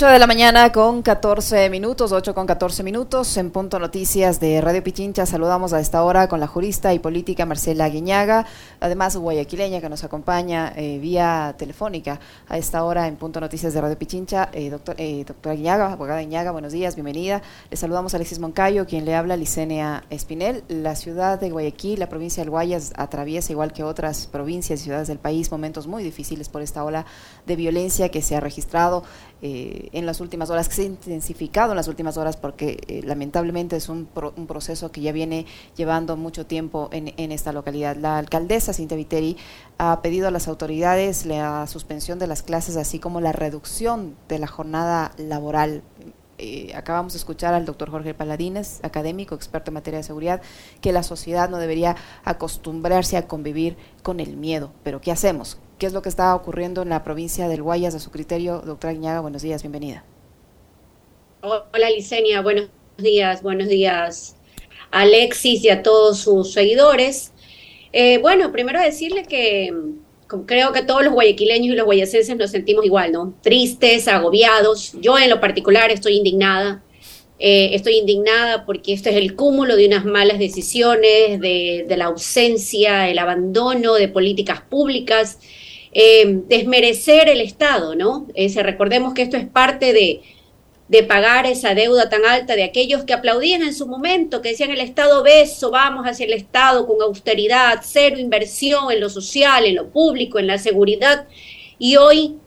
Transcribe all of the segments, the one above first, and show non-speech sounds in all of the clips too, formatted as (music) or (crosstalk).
8 de la mañana con 14 minutos, 8 con 14 minutos, en Punto Noticias de Radio Pichincha. Saludamos a esta hora con la jurista y política Marcela Guiñaga, además guayaquileña que nos acompaña eh, vía telefónica a esta hora en Punto Noticias de Radio Pichincha. Eh, doctor, eh, doctora Guiñaga, abogada Guiñaga, buenos días, bienvenida. Le saludamos a Alexis Moncayo, quien le habla, Licenia Espinel. La ciudad de Guayaquil, la provincia del Guayas, atraviesa, igual que otras provincias y ciudades del país, momentos muy difíciles por esta ola de violencia que se ha registrado eh, en las últimas horas, que se ha intensificado en las últimas horas porque eh, lamentablemente es un, un, proceso que ya viene llevando mucho tiempo en, en, esta localidad. La alcaldesa Cintia Viteri ha pedido a las autoridades la suspensión de las clases, así como la reducción de la jornada laboral. Eh, acabamos de escuchar al doctor Jorge Paladines, académico, experto en materia de seguridad, que la sociedad no debería acostumbrarse a convivir con el miedo. Pero ¿qué hacemos? Qué es lo que está ocurriendo en la provincia del Guayas a su criterio. Doctora Guiñaga, buenos días, bienvenida. Hola Licenia, buenos días, buenos días Alexis y a todos sus seguidores. Eh, bueno, primero decirle que creo que todos los guayaquileños y los guayacenses nos sentimos igual, ¿no? Tristes, agobiados. Yo en lo particular estoy indignada. Eh, estoy indignada porque esto es el cúmulo de unas malas decisiones, de, de la ausencia, el abandono de políticas públicas eh, desmerecer el Estado, ¿no? recordemos que esto es parte de, de pagar esa deuda tan alta de aquellos que aplaudían en su momento, que decían el Estado beso, vamos hacia el Estado con austeridad, cero inversión en lo social, en lo público, en la seguridad. Y hoy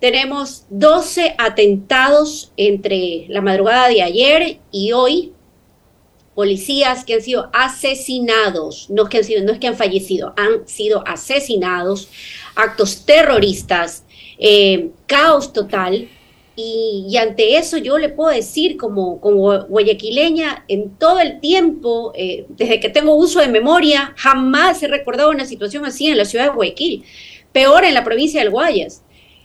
tenemos 12 atentados entre la madrugada de ayer y hoy, policías que han sido asesinados, no es que han sido, no es que han fallecido, han sido asesinados actos terroristas, eh, caos total. Y, ante eso yo le puedo decir como, como guayaquileña, en todo el tiempo, eh, desde que tengo uso de memoria, jamás he recordado una situación así en la ciudad de Guayaquil, peor en la provincia del Guayas.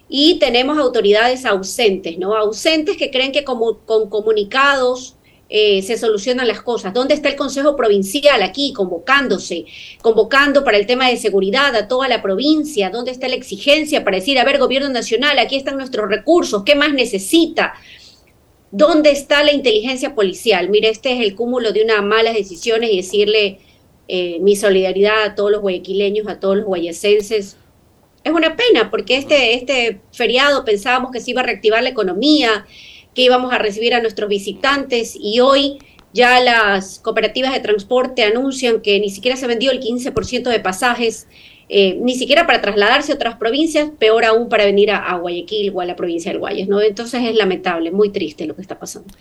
Y tenemos autoridades ausentes, ¿no? Ausentes que creen que como, con comunicados eh, se solucionan las cosas. ¿Dónde está el Consejo Provincial aquí convocándose, convocando para el tema de seguridad a toda la provincia? ¿Dónde está la exigencia para decir, a ver, gobierno nacional, aquí están nuestros recursos, ¿qué más necesita? ¿Dónde está la inteligencia policial? Mire, este es el cúmulo de unas malas decisiones y decirle eh, mi solidaridad a todos los guayaquileños, a todos los guayacenses. Es una pena porque este, este feriado pensábamos que se iba a reactivar la economía, que íbamos a recibir a nuestros visitantes y hoy ya las cooperativas de transporte anuncian que ni siquiera se vendió el 15% de pasajes, eh, ni siquiera para trasladarse a otras provincias, peor aún para venir a, Guayaquil o a la provincia del Guayas, ¿no? Entonces es lamentable, muy triste lo que está pasando.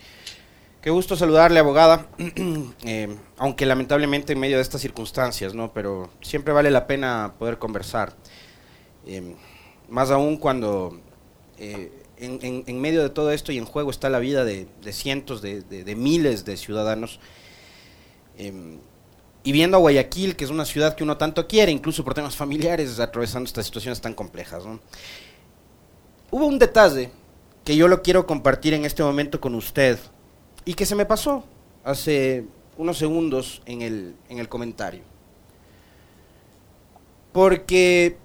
Qué gusto saludarle, abogada, (clears throat) eh, aunque lamentablemente en medio de estas circunstancias, ¿no? Pero siempre vale la pena poder conversar, eh, más aún cuando en, medio de todo esto y en juego está la vida de, cientos, de, miles de ciudadanos. Em, y viendo a Guayaquil, que es una ciudad que uno tanto quiere, incluso por temas familiares, atravesando estas situaciones tan complejas. Hubo un detalle que yo lo quiero compartir en este momento con usted y que se me pasó hace unos segundos en el, en el comentario. Porque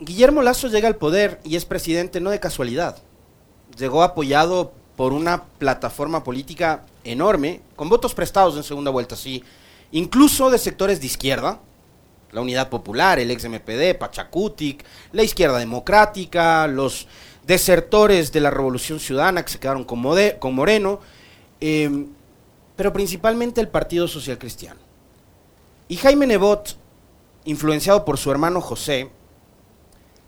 Guillermo Lazo llega al poder y es presidente no de casualidad llegó apoyado por una plataforma política enorme, con votos prestados en segunda vuelta, sí, incluso de sectores de izquierda, la Unidad Popular, el ex MPD, Pachacutic, la izquierda democrática, los desertores de la Revolución Ciudadana que se quedaron con, Moreno, em, pero principalmente el Partido Social Cristiano. Y Jaime Nebot, influenciado por su hermano José,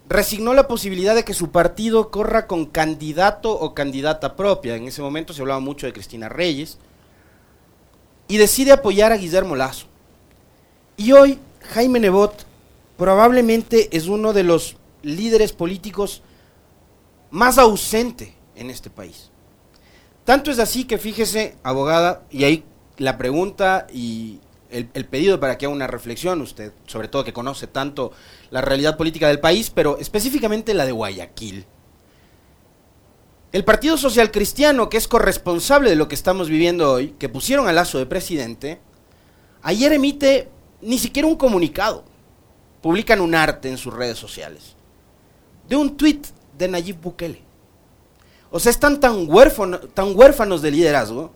resignó la posibilidad de que su partido corra con candidato o candidata propia. En ese momento se hablaba mucho de Cristina Reyes. Y decide apoyar a Guillermo Lazo. Y hoy Jaime Nebot probablemente es uno de los líderes políticos más ausente en este país. Tanto es así que fíjese, abogada, y ahí la pregunta y el, pedido para que haga una reflexión, usted, sobre todo que conoce tanto la realidad política del país, pero específicamente la de Guayaquil. El Partido Social Cristiano, que es corresponsable de lo que estamos viviendo hoy, que pusieron al Lazo de presidente, ayer emite ni siquiera un comunicado. Publican un arte en sus redes sociales. De un tuit de Nayib Bukele. O sea, están tan, huérfanos, tan huérfanos de liderazgo.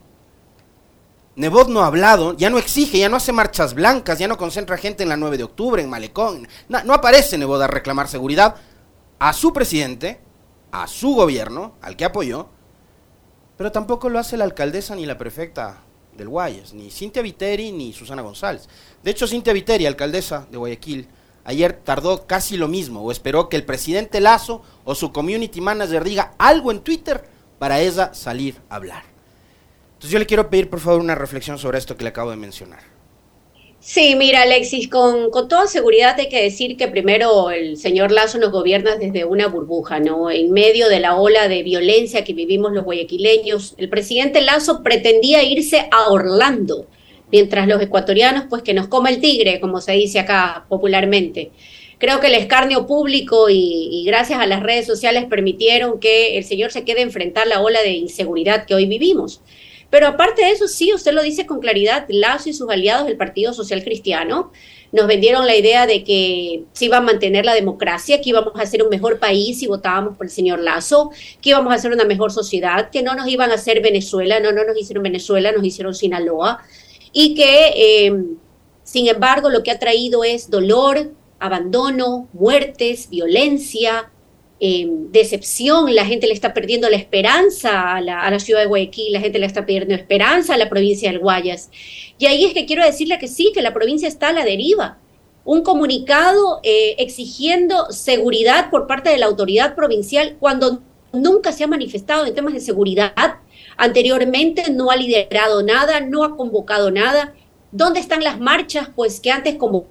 Nebot no ha hablado, ya no exige, ya no hace marchas blancas, ya no concentra gente en la 9 de octubre, en Malecón. No, aparece Nebot a reclamar seguridad a su presidente, a su gobierno, al que apoyó, pero tampoco lo hace la alcaldesa ni la prefecta del Guayas, ni Cintia Viteri ni Susana González. De hecho, Cintia Viteri, alcaldesa de Guayaquil, ayer tardó casi lo mismo, o esperó que el presidente Lazo o su community manager diga algo en Twitter para ella salir a hablar. Entonces yo le quiero pedir por favor una reflexión sobre esto que le acabo de mencionar. Sí, mira, Alexis, con, con, toda seguridad hay que decir que primero el señor Lazo nos gobierna desde una burbuja, ¿no? En medio de la ola de violencia que vivimos los guayaquileños, el presidente Lazo pretendía irse a Orlando, mientras los ecuatorianos, pues que nos coma el tigre, como se dice acá popularmente. Creo que el escarnio público y, y gracias a las redes sociales permitieron que el señor se quede a enfrentar la ola de inseguridad que hoy vivimos. Pero aparte de eso, sí, usted lo dice con claridad, Lazo y sus aliados del Partido Social Cristiano nos vendieron la idea de que se iba a mantener la democracia, que íbamos a hacer un mejor país si votábamos por el señor Lazo, que íbamos a hacer una mejor sociedad, que no nos iban a hacer Venezuela, no, no nos hicieron Venezuela, nos hicieron Sinaloa, y que, eh, sin embargo, lo que ha traído es dolor, abandono, muertes, violencia, eh, decepción, la gente le está perdiendo la esperanza a la, a la, ciudad de Guayaquil, la gente le está perdiendo esperanza a la provincia del Guayas. Y ahí es que quiero decirle que sí, que la provincia está a la deriva. Un comunicado eh, exigiendo seguridad por parte de la autoridad provincial cuando nunca se ha manifestado en temas de seguridad. Anteriormente no ha liderado nada, no ha convocado nada. ¿Dónde están las marchas? Pues que antes como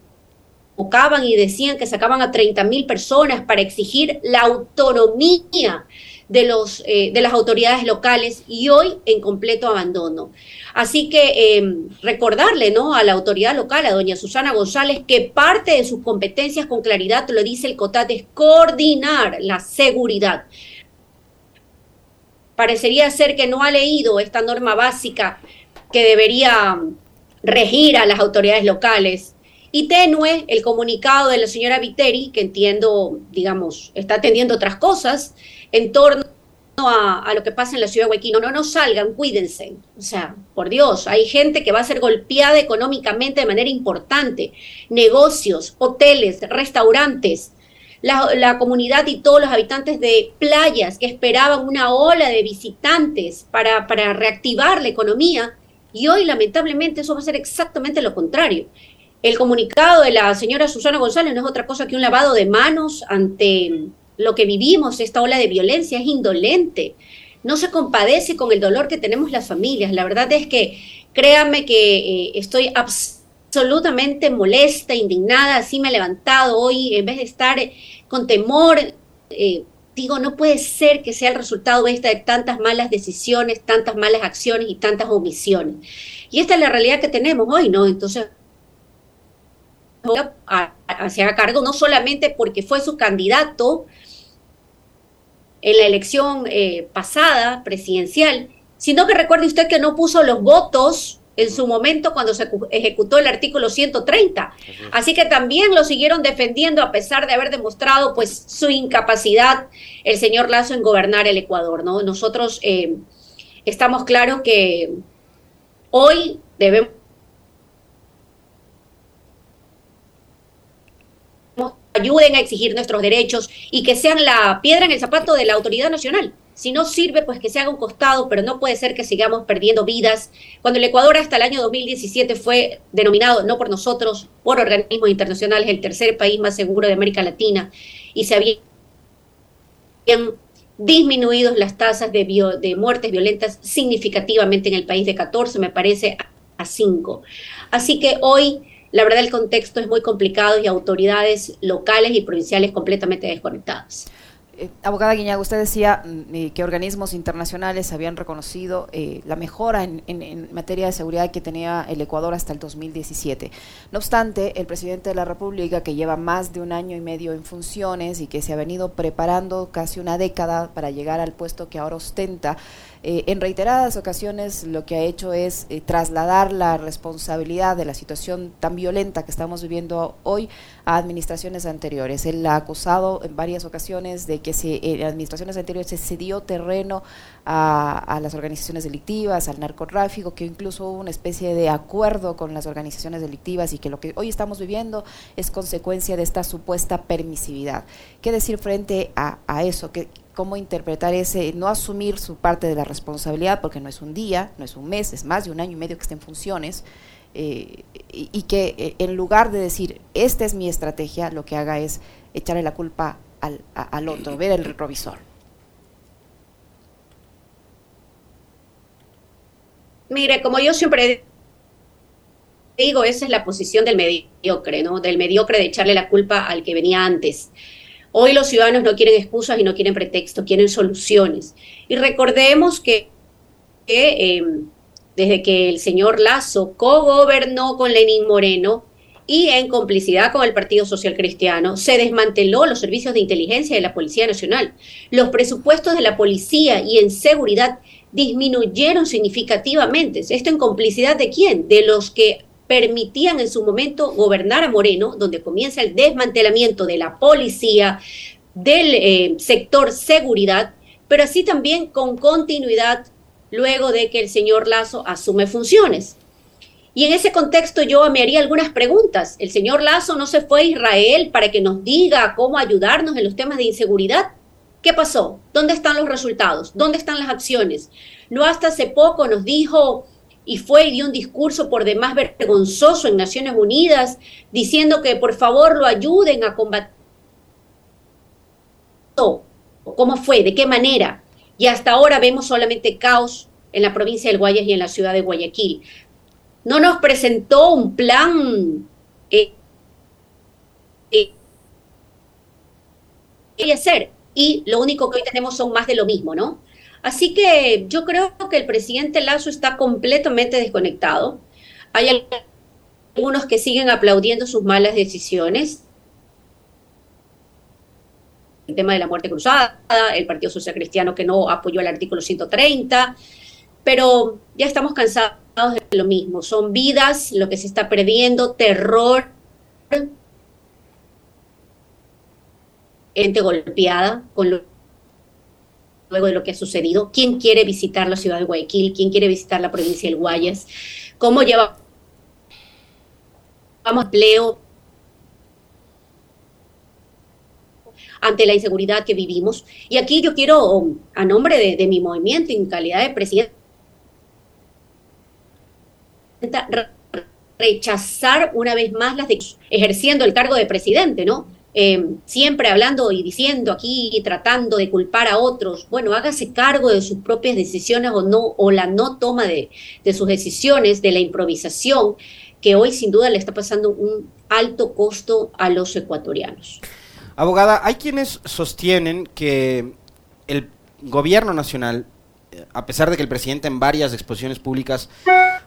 y decían que sacaban a 30 mil personas para exigir la autonomía de, los, eh, de las autoridades locales y hoy en completo abandono. Así que eh, recordarle ¿no? a la autoridad local, a doña Susana González, que parte de sus competencias con claridad, lo dice el COTAT, es coordinar la seguridad. Parecería ser que no ha leído esta norma básica que debería regir a las autoridades locales y tenue el comunicado de la señora Viteri, que entiendo, digamos, está atendiendo otras cosas en torno a, lo que pasa en la ciudad de Guayaquil. No, no salgan, cuídense. O sea, por Dios, hay gente que va a ser golpeada económicamente de manera importante. Negocios, hoteles, restaurantes. La, la, comunidad y todos los habitantes de playas que esperaban una ola de visitantes para, para reactivar la economía. Y hoy, lamentablemente, eso va a ser exactamente lo contrario. El comunicado de la señora Susana González no es otra cosa que un lavado de manos ante lo que vivimos, esta ola de violencia, es indolente. No se compadece con el dolor que tenemos las familias. La verdad es que créanme que eh, estoy absolutamente molesta, indignada, así me he levantado hoy, en vez de estar con temor, eh, digo, no puede ser que sea el resultado esta de tantas malas decisiones, tantas malas acciones y tantas omisiones. Y esta es la realidad que tenemos hoy, ¿no? Entonces, se haga cargo no solamente porque fue su candidato en la elección eh, pasada presidencial, sino que recuerde usted que no puso los votos en su momento cuando se ejecutó el artículo 130. Así que también lo siguieron defendiendo a pesar de haber demostrado pues su incapacidad el señor Lazo en gobernar el Ecuador, ¿no? Nosotros eh, estamos claros que hoy debemos ayuden a exigir nuestros derechos y que sean la piedra en el zapato de la autoridad nacional. Si no sirve, pues que se haga un costado, pero no puede ser que sigamos perdiendo vidas. Cuando el Ecuador hasta el año 2017 fue denominado, no por nosotros, por organismos internacionales, el tercer país más seguro de América Latina, y se habían disminuido las tasas de, muertes violentas significativamente en el país de 14, me parece, a 5. Así que hoy la verdad el contexto es muy complicado y autoridades locales y provinciales completamente desconectadas. Eh, abogada Guiñaga, usted decía mm, eh, que organismos internacionales habían reconocido eh, la mejora en, materia de seguridad que tenía el Ecuador hasta el 2017. No obstante, el presidente de la República, que lleva más de un año y medio en funciones y que se ha venido preparando casi una década para llegar al puesto que ahora ostenta, eh, en reiteradas ocasiones lo que ha hecho es eh, trasladar la responsabilidad de la situación tan violenta que estamos viviendo hoy a administraciones anteriores. Él ha acusado en varias ocasiones de que se, en administraciones anteriores se cedió terreno a, las organizaciones delictivas, al narcotráfico, que incluso hubo una especie de acuerdo con las organizaciones delictivas y que lo que hoy estamos viviendo es consecuencia de esta supuesta permisividad. ¿Qué decir frente a, a eso? ¿Qué, cómo interpretar ese, no asumir su parte de la responsabilidad, porque no es un día, no es un mes, es más de un año y medio que está en funciones, eh, y, que eh, en lugar de decir, esta es mi estrategia, lo que haga es echarle la culpa al, al otro, ver el retrovisor. Mire, como yo siempre digo, esa es la posición del mediocre, ¿no? Del mediocre de echarle la culpa al que venía antes. Hoy los ciudadanos no quieren excusas y no quieren pretextos, quieren soluciones. Y recordemos que, em, desde que el señor Lazo co-gobernó con Lenín Moreno y en complicidad con el Partido Social Cristiano, se desmanteló los servicios de inteligencia de la Policía Nacional. Los presupuestos de la policía y en seguridad disminuyeron significativamente. ¿Esto en complicidad de quién? De los que permitían en su momento gobernar a Moreno, donde comienza el desmantelamiento de la policía, del eh, sector seguridad, pero así también con continuidad luego de que el señor Lazo asume funciones. Y en ese contexto yo me haría algunas preguntas. El señor Lazo no se fue a Israel para que nos diga cómo ayudarnos en los temas de inseguridad. ¿Qué pasó? ¿Dónde están los resultados? ¿Dónde están las acciones? No hasta hace poco nos dijo y fue y dio un discurso por demás vergonzoso en Naciones Unidas, diciendo que por favor lo ayuden a combatir. ¿Cómo fue? ¿De qué manera? Y hasta ahora vemos solamente caos en la provincia del Guayas y en la ciudad de Guayaquil. No nos presentó un plan eh, eh, hacer y lo único que hoy tenemos son más de lo mismo, ¿no? Así que yo creo que el presidente Lazo está completamente desconectado. Hay algunos que siguen aplaudiendo sus malas decisiones. El tema de la muerte cruzada, el Partido Social Cristiano que no apoyó el artículo 130, pero ya estamos cansados de lo mismo. Son vidas, lo que se está perdiendo, terror, gente golpeada con lo luego de lo que ha sucedido, quién quiere visitar la ciudad de Guayaquil, quién quiere visitar la provincia del Guayas, cómo lleva vamos empleo ante la inseguridad que vivimos. Y aquí yo quiero, a nombre de, mi movimiento, en calidad de presidente, rechazar una vez más las de ejerciendo el cargo de presidente, ¿no? Em, siempre hablando y diciendo aquí tratando de culpar a otros, bueno, hágase cargo de sus propias decisiones o no, o la no toma de, de sus decisiones, de la improvisación, que hoy sin duda le está pasando un alto costo a los ecuatorianos. Abogada, hay quienes sostienen que el gobierno nacional, eh, a pesar de que el presidente en varias exposiciones públicas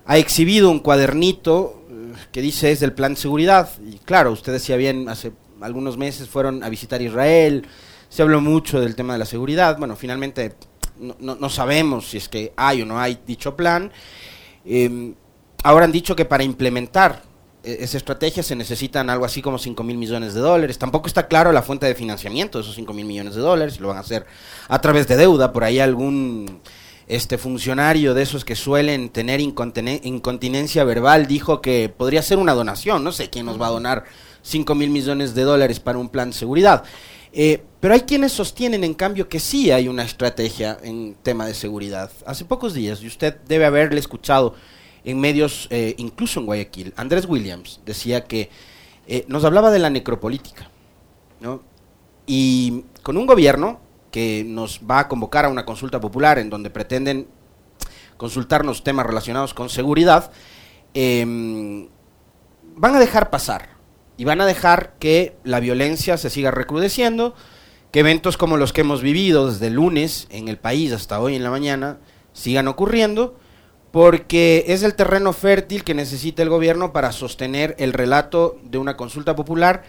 ha exhibido un cuadernito eh, que dice es del plan de seguridad, y claro, usted decía bien hace algunos meses fueron a visitar Israel, se habló mucho del tema de la seguridad, bueno, finalmente no, sabemos si es que hay o no hay dicho plan. Em, ahora han dicho que para implementar e, esa estrategia se necesitan algo así como 5 mil millones de dólares. Tampoco está claro la fuente de financiamiento de esos 5 mil millones de dólares, si lo van a hacer a través de deuda, por ahí algún este funcionario de esos que suelen tener incontinencia verbal dijo que podría ser una donación, no sé quién nos va a donar 5 mil millones de dólares para un plan de seguridad. Eh, pero hay quienes sostienen, en cambio, que sí hay una estrategia en tema de seguridad. Hace pocos días, y usted debe haberle escuchado en medios, eh, incluso en Guayaquil, Andrés Williams decía que eh, nos hablaba de la necropolítica. ¿no? Y con un gobierno que nos va a convocar a una consulta popular en donde pretenden consultarnos temas relacionados con seguridad, em, van a dejar pasar y van a dejar que la violencia se siga recrudeciendo, que eventos como los que hemos vivido desde lunes en el país hasta hoy en la mañana sigan ocurriendo, porque es el terreno fértil que necesita el gobierno para sostener el relato de una consulta popular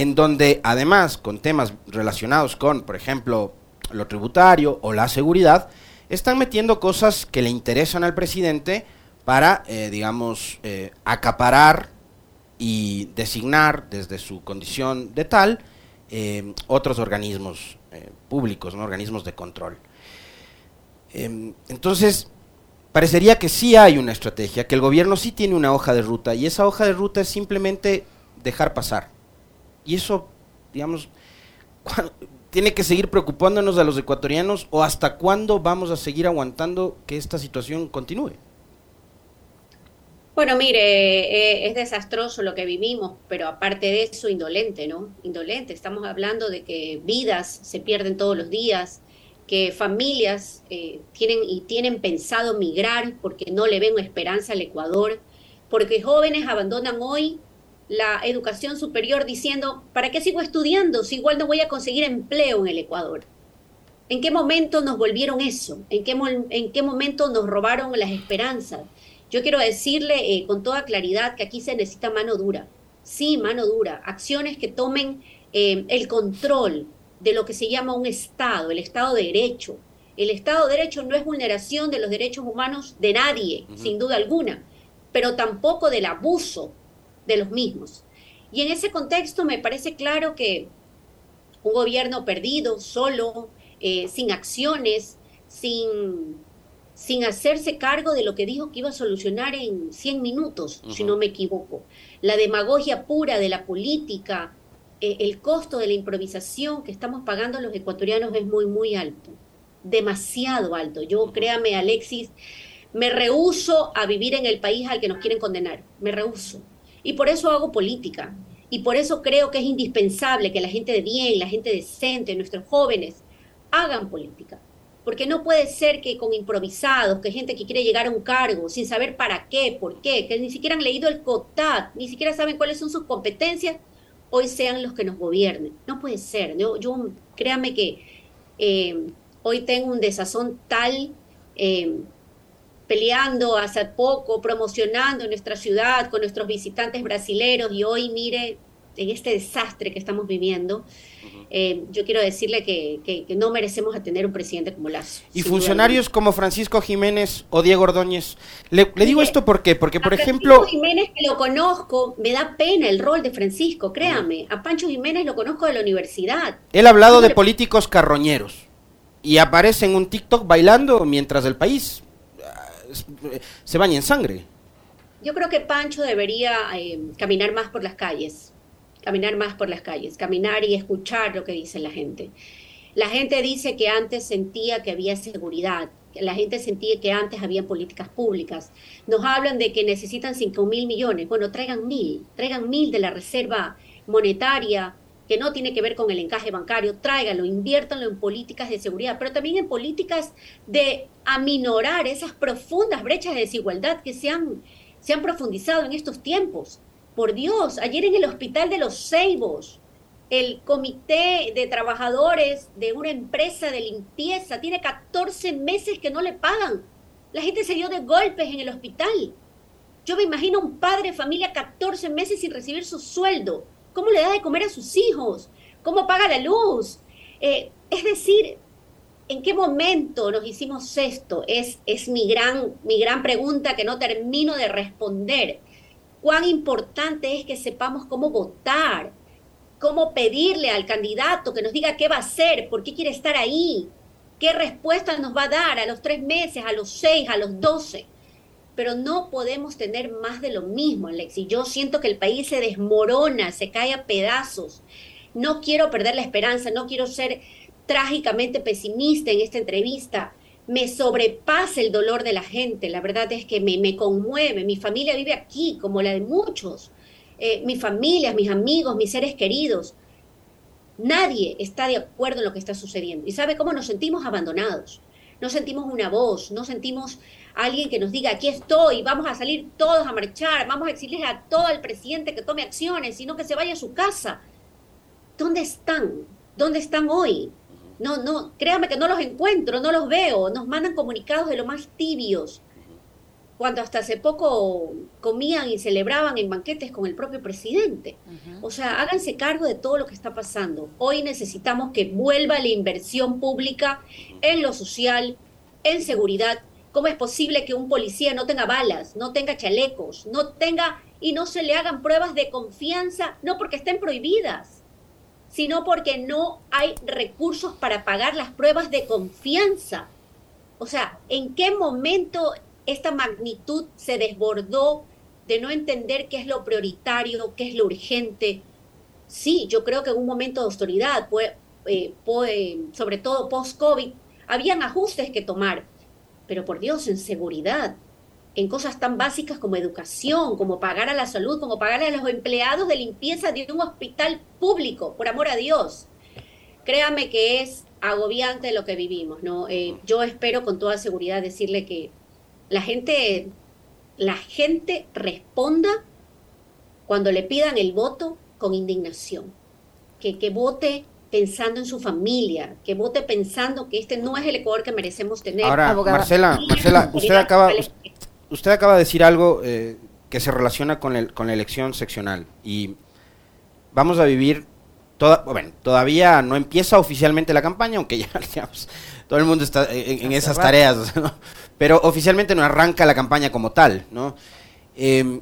en donde además con temas relacionados con, por ejemplo, lo tributario o la seguridad, están metiendo cosas que le interesan al presidente para, eh, digamos, eh, acaparar y designar desde su condición de tal eh, otros organismos públicos, ¿no? organismos de control. Em, entonces, parecería que sí hay una estrategia, que el gobierno sí tiene una hoja de ruta y esa hoja de ruta es simplemente dejar pasar. Y eso, digamos, tiene que seguir preocupándonos a los ecuatorianos o hasta cuándo vamos a seguir aguantando que esta situación continúe. Bueno, mire, eh, es desastroso lo que vivimos, pero aparte de eso, indolente, ¿no? Indolente. Estamos hablando de que vidas se pierden todos los días, que familias eh, tienen y tienen pensado migrar porque no le ven esperanza al Ecuador, porque jóvenes abandonan hoy la educación superior diciendo, ¿para qué sigo estudiando si igual no voy a conseguir empleo en el Ecuador? ¿En qué momento nos volvieron eso? ¿En qué, en qué momento nos robaron las esperanzas? Yo quiero decirle eh, con toda claridad que aquí se necesita mano dura. Sí, mano dura. Acciones que tomen eh, el control de lo que se llama un Estado, el Estado de Derecho. El Estado de Derecho no es vulneración de los derechos humanos de nadie, sin duda alguna, pero tampoco del abuso de los mismos. Y en ese contexto me parece claro que un gobierno perdido, solo, eh, sin acciones, sin, sin hacerse cargo de lo que dijo que iba a solucionar en 100 minutos, si no me equivoco. La demagogia pura de la política, eh, el costo de la improvisación que estamos pagando los ecuatorianos es muy, muy alto, demasiado alto. Yo, créame, Alexis, me rehuso a vivir en el país al que nos quieren condenar, me rehuso. Y por eso hago política. Y por eso creo que es indispensable que la gente de bien, la gente decente, nuestros jóvenes, hagan política. Porque no puede ser que con improvisados, que gente que quiere llegar a un cargo sin saber para qué, por qué, que ni siquiera han leído el COTAT, ni siquiera saben cuáles son sus competencias, hoy sean los que nos gobiernen. No puede ser. Yo, créame que eh, hoy tengo un desazón tal eh, peleando hace poco, promocionando nuestra ciudad con nuestros visitantes brasileros y hoy mire en este desastre que estamos viviendo, eh, yo quiero decirle que, no merecemos a tener un presidente como Lazo. Y funcionarios como Francisco Jiménez o Diego Ordóñez. Le, digo esto porque, porque por ejemplo... Francisco Jiménez, que lo conozco, me da pena el rol de Francisco, créame. A Pancho Jiménez lo conozco de la universidad. Él ha hablado de políticos carroñeros y aparece en un TikTok bailando mientras el país se baña en sangre. Yo creo que Pancho debería eh, caminar más por las calles, caminar más por las calles, caminar y escuchar lo que dice la gente. La gente dice que antes sentía que había seguridad, la gente sentía que antes había políticas públicas. Nos hablan de que necesitan 5 mil millones. Bueno, traigan mil, traigan mil de la reserva monetaria que no tiene que ver con el encaje bancario, tráiganlo, inviértanlo en políticas de seguridad, pero también en políticas de aminorar esas profundas brechas de desigualdad que se han, se han profundizado en estos tiempos. Por Dios, ayer en el hospital de los Ceibos, el comité de trabajadores de una empresa de limpieza tiene 14 meses que no le pagan. La gente se dio de golpes en el hospital. Yo me imagino un padre de familia 14 meses sin recibir su sueldo ¿Cómo le da de comer a sus hijos? ¿Cómo paga la luz? Eh, es decir, ¿en qué momento nos hicimos esto? Es, es mi, gran, mi gran pregunta que no termino de responder. ¿Cuán importante es que sepamos cómo votar? ¿Cómo pedirle al candidato que nos diga qué va a hacer? ¿Por qué quiere estar ahí? ¿Qué respuesta nos va a dar a los tres meses, a los seis, a los doce? Pero no podemos tener más de lo mismo, Alexi. Yo siento que el país se desmorona, se cae a pedazos. No quiero perder la esperanza, no quiero ser trágicamente pesimista en esta entrevista. Me sobrepasa el dolor de la gente, la verdad es que me, conmueve. Mi familia vive aquí, como la de muchos. Eh, mi familia, mis amigos, mis seres queridos. Nadie está de acuerdo en lo que está sucediendo. ¿Y sabe cómo nos sentimos abandonados? No sentimos una voz, no sentimos alguien que nos diga, aquí estoy, vamos a salir todos a marchar, vamos a exigirle a todo el presidente que tome acciones, sino que se vaya a su casa. ¿Dónde están? ¿Dónde están hoy? No, no, créanme que no los encuentro, no los veo, nos mandan comunicados de lo más tibios, cuando hasta hace poco comían y celebraban en banquetes con el propio presidente. O sea, háganse cargo de todo lo que está pasando. Hoy necesitamos que vuelva la inversión pública en lo social, en seguridad. ¿Cómo es posible que un policía no tenga balas, no tenga chalecos, no tenga y no se le hagan pruebas de confianza, no porque estén prohibidas, sino porque no hay recursos para pagar las pruebas de confianza? O sea, ¿en qué momento esta magnitud se desbordó de no entender qué es lo prioritario, qué es lo urgente? Sí, yo creo que en un momento de autoridad, pues, eh, eh, sobre todo post-COVID, habían ajustes que tomar, pero por Dios, en seguridad, en cosas tan básicas como educación, como pagar a la salud, como pagar a los empleados de limpieza de un hospital público, por amor a Dios. Créame que es agobiante lo que vivimos, ¿no? Eh, yo espero con toda seguridad decirle que la gente, la gente responda cuando le pidan el voto con indignación, que, que vote pensando en su familia, que vote pensando que este no es el Ecuador que merecemos tener. Ahora, Marcela, Marcela, usted acaba, usted acaba de decir algo eh, que se relaciona con, el, con la elección seccional y vamos a vivir bueno, todavía no empieza oficialmente la campaña, aunque ya (laughs) todo el mundo está en, esas tareas, (laughs) pero oficialmente no arranca la campaña como tal, ¿no? Em,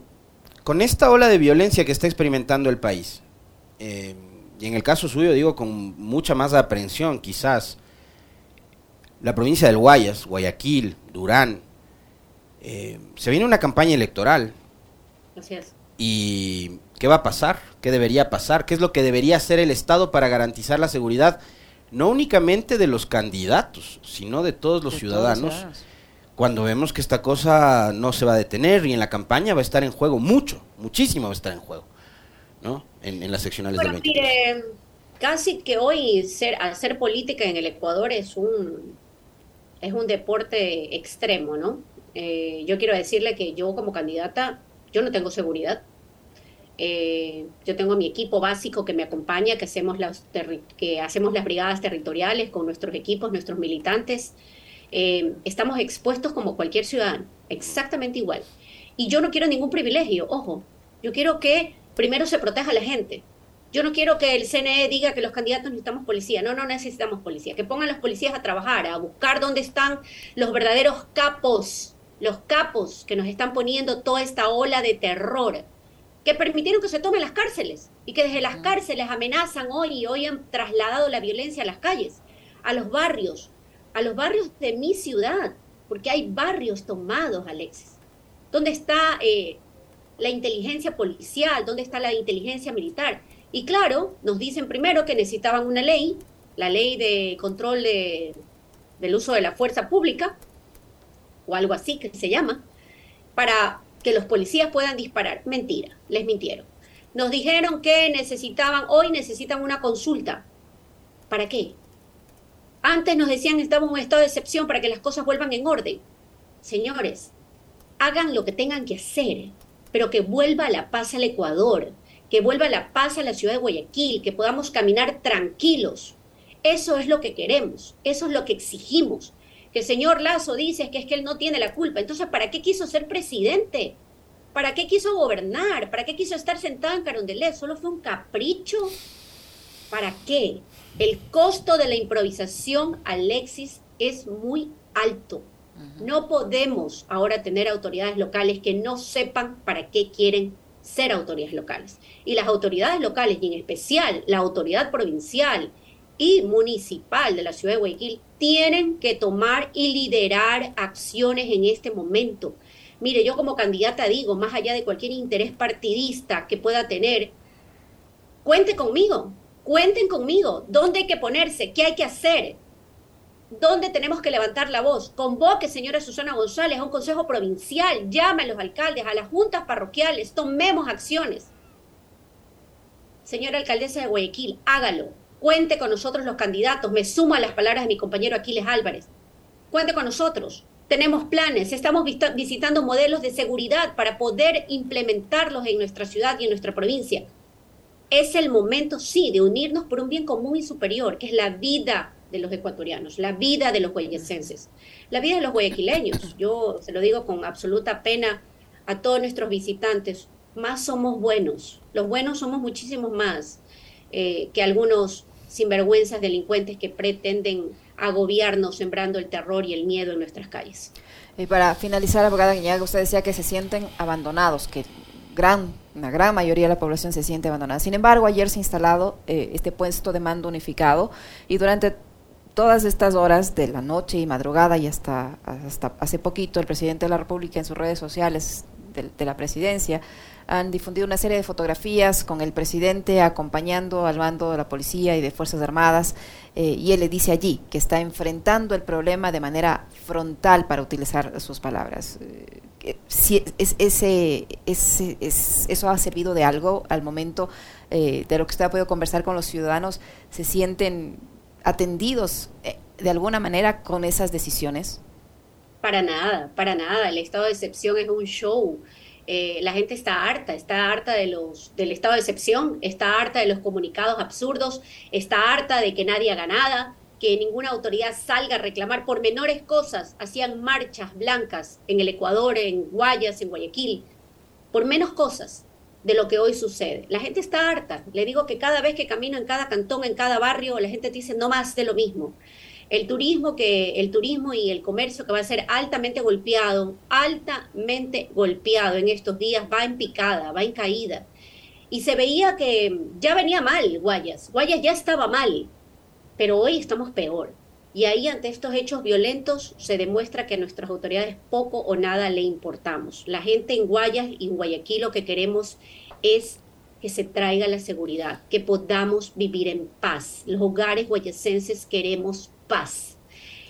con esta ola de violencia que está experimentando el país, em, y en el caso suyo digo con mucha más aprehensión quizás, la provincia del Guayas, Guayaquil, Durán, em, se viene una campaña electoral. Gracias. Y ¿Qué va a pasar? ¿Qué debería pasar? ¿Qué es lo que debería hacer el Estado para garantizar la seguridad no únicamente de los candidatos, sino de todos los ciudadanos? cuando vemos que esta cosa no se va a detener y en la campaña va a estar en juego mucho, muchísimo va a estar en juego, En, las seccionales del 23. Mire, casi que hoy ser, hacer política en el Ecuador es un, es un deporte extremo, ¿no? Eh, yo quiero decirle que yo como candidata, yo no tengo seguridad, eh, yo tengo mi equipo básico que me acompaña, que hacemos, las que hacemos las brigadas territoriales con nuestros equipos, nuestros militantes. Eh, estamos expuestos como cualquier ciudadano, exactamente igual. Y yo no quiero ningún privilegio, ojo, yo quiero que primero se proteja a la gente. Yo no quiero que el CNE diga que los candidatos necesitamos policía. No, no necesitamos policía. Que pongan los policías a trabajar, a buscar dónde están los verdaderos capos, los capos que nos están poniendo toda esta ola de terror que permitieron que se tomen las cárceles y que desde las cárceles amenazan hoy y hoy han trasladado la violencia a las calles, a los barrios, a los barrios de mi ciudad, porque hay barrios tomados, Alexis. ¿Dónde está eh, la inteligencia policial? ¿Dónde está la inteligencia militar? Y claro, nos dicen primero que necesitaban una ley, la ley de control del uso de la fuerza pública, o algo así que se llama, para que los policías puedan disparar. Mentira, les mintieron. Nos dijeron que necesitaban, hoy necesitan una consulta. ¿Para qué? Antes nos decían estamos en un estado de excepción para que las cosas vuelvan en orden. Señores, hagan lo que tengan que hacer, pero que vuelva la paz al Ecuador, que vuelva la paz a la ciudad de Guayaquil, que podamos caminar tranquilos. Eso es lo que queremos, eso es lo que exigimos que el señor Lazo dice que es que él no tiene la culpa. Entonces, ¿para qué quiso ser presidente? ¿Para qué quiso gobernar? ¿Para qué quiso estar sentado en Carondelet? ¿Solo fue un capricho? ¿Para qué? El costo de la improvisación, Alexis, es muy alto. No podemos ahora tener autoridades locales que no sepan para qué quieren ser autoridades locales. Y las autoridades locales, y en especial la autoridad provincial y municipal de la ciudad de Guayaquil tienen que tomar y liderar acciones en este momento. Mire, yo como candidata digo, más allá de cualquier interés partidista que pueda tener, cuente conmigo, cuenten conmigo, dónde hay que ponerse, qué hay que hacer, dónde tenemos que levantar la voz. Convoque, señora Susana González, a un consejo provincial, llame a los alcaldes, a las juntas parroquiales, tomemos acciones. Señora alcaldesa de Guayaquil, hágalo Cuente con nosotros los candidatos. Me sumo a las palabras de mi compañero Aquiles Álvarez. Cuente con nosotros. Tenemos planes, estamos visitando modelos de seguridad para poder implementarlos en nuestra ciudad y en nuestra provincia. Es el momento, sí, de unirnos por un bien común y superior, que es la vida de los ecuatorianos, la vida de los guayacenses, la vida de los guayaquileños. Yo se lo digo con absoluta pena a todos nuestros visitantes. Más somos buenos, los buenos somos muchísimos más. Eh, que algunos sinvergüenzas delincuentes que pretenden a gobiernos sembrando el terror y el miedo en nuestras calles. Y para finalizar, abogada Guiñaga, usted decía que se sienten abandonados, que gran, una gran mayoría de la población se siente abandonada. Sin embargo, ayer se ha instalado eh, este puesto de mando unificado y durante todas estas horas de la noche y madrugada y hasta, hasta hace poquito el presidente de la República en sus redes sociales de, la presidencia han difundido una serie de fotografías con el presidente acompañando al mando de la policía y de Fuerzas Armadas eh, y él le dice allí que está enfrentando el problema de manera frontal para utilizar sus palabras. Eh, si es, ese, es, ¿Eso ha servido de algo al momento eh, de lo que usted ha podido conversar con los ciudadanos? ¿Se sienten atendidos eh, de alguna manera con esas decisiones? Para nada, para nada. El estado de excepción es un show. Eh, la gente está harta, está harta de los, del estado de excepción, está harta de los comunicados absurdos, está harta de que nadie haga nada, que ninguna autoridad salga a reclamar por menores cosas. Hacían marchas blancas en el Ecuador, en Guayas, en Guayaquil, por menos cosas de lo que hoy sucede. La gente está harta. Le digo que cada vez que camino en cada cantón, en cada barrio, la gente dice no más de lo mismo. El turismo que el turismo y el comercio que va a ser altamente golpeado, altamente golpeado en estos días va en picada, va en caída. Y se veía que ya venía mal Guayas. Guayas ya estaba mal, pero hoy estamos peor. Y ahí ante estos hechos violentos se demuestra que a nuestras autoridades poco o nada le importamos. La gente en Guayas y en Guayaquil lo que queremos es que se traiga la seguridad, que podamos vivir en paz. Los hogares guayacenses queremos paz.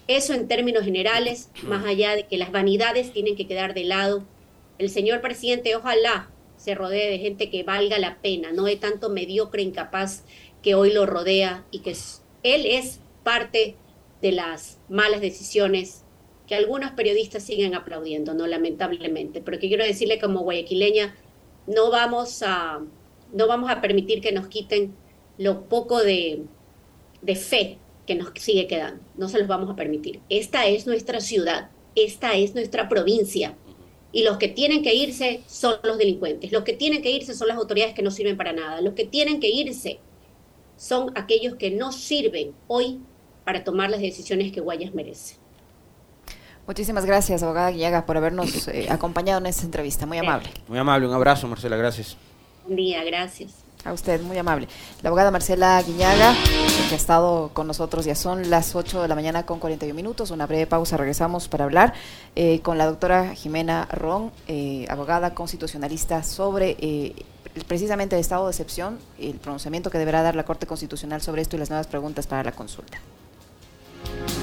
Eso en términos generales, más allá de que las vanidades tienen que quedar de lado. El señor presidente, ojalá se rodee de gente que valga la pena, no de tanto mediocre incapaz que hoy lo rodea y que él es parte de las malas decisiones que algunos periodistas siguen aplaudiendo, no lamentablemente, pero quiero decirle como guayaquileña, no vamos a, no vamos a permitir que nos quiten lo poco de, de fe que nos sigue quedando, no se los vamos a permitir. Esta es nuestra ciudad, esta es nuestra provincia, y los que tienen que irse son los delincuentes, los que tienen que irse son las autoridades que no sirven para nada, los que tienen que irse son aquellos que no sirven hoy para tomar las decisiones que Guayas merece. Muchísimas gracias, abogada Guillaga, por habernos eh, acompañado en esta entrevista. Muy amable. Muy amable. Un abrazo, Marcela. Gracias. Buen día. Gracias. A usted, muy amable. La abogada Marcela Guiñaga, que ha estado con nosotros, ya son las 8 de la mañana con 41 minutos, una breve pausa, regresamos para hablar eh, con la doctora Jimena Ron, eh, abogada constitucionalista, sobre precisamente el estado de excepción, el pronunciamiento que deberá dar la Corte Constitucional sobre esto y las nuevas preguntas para la consulta. Thank you.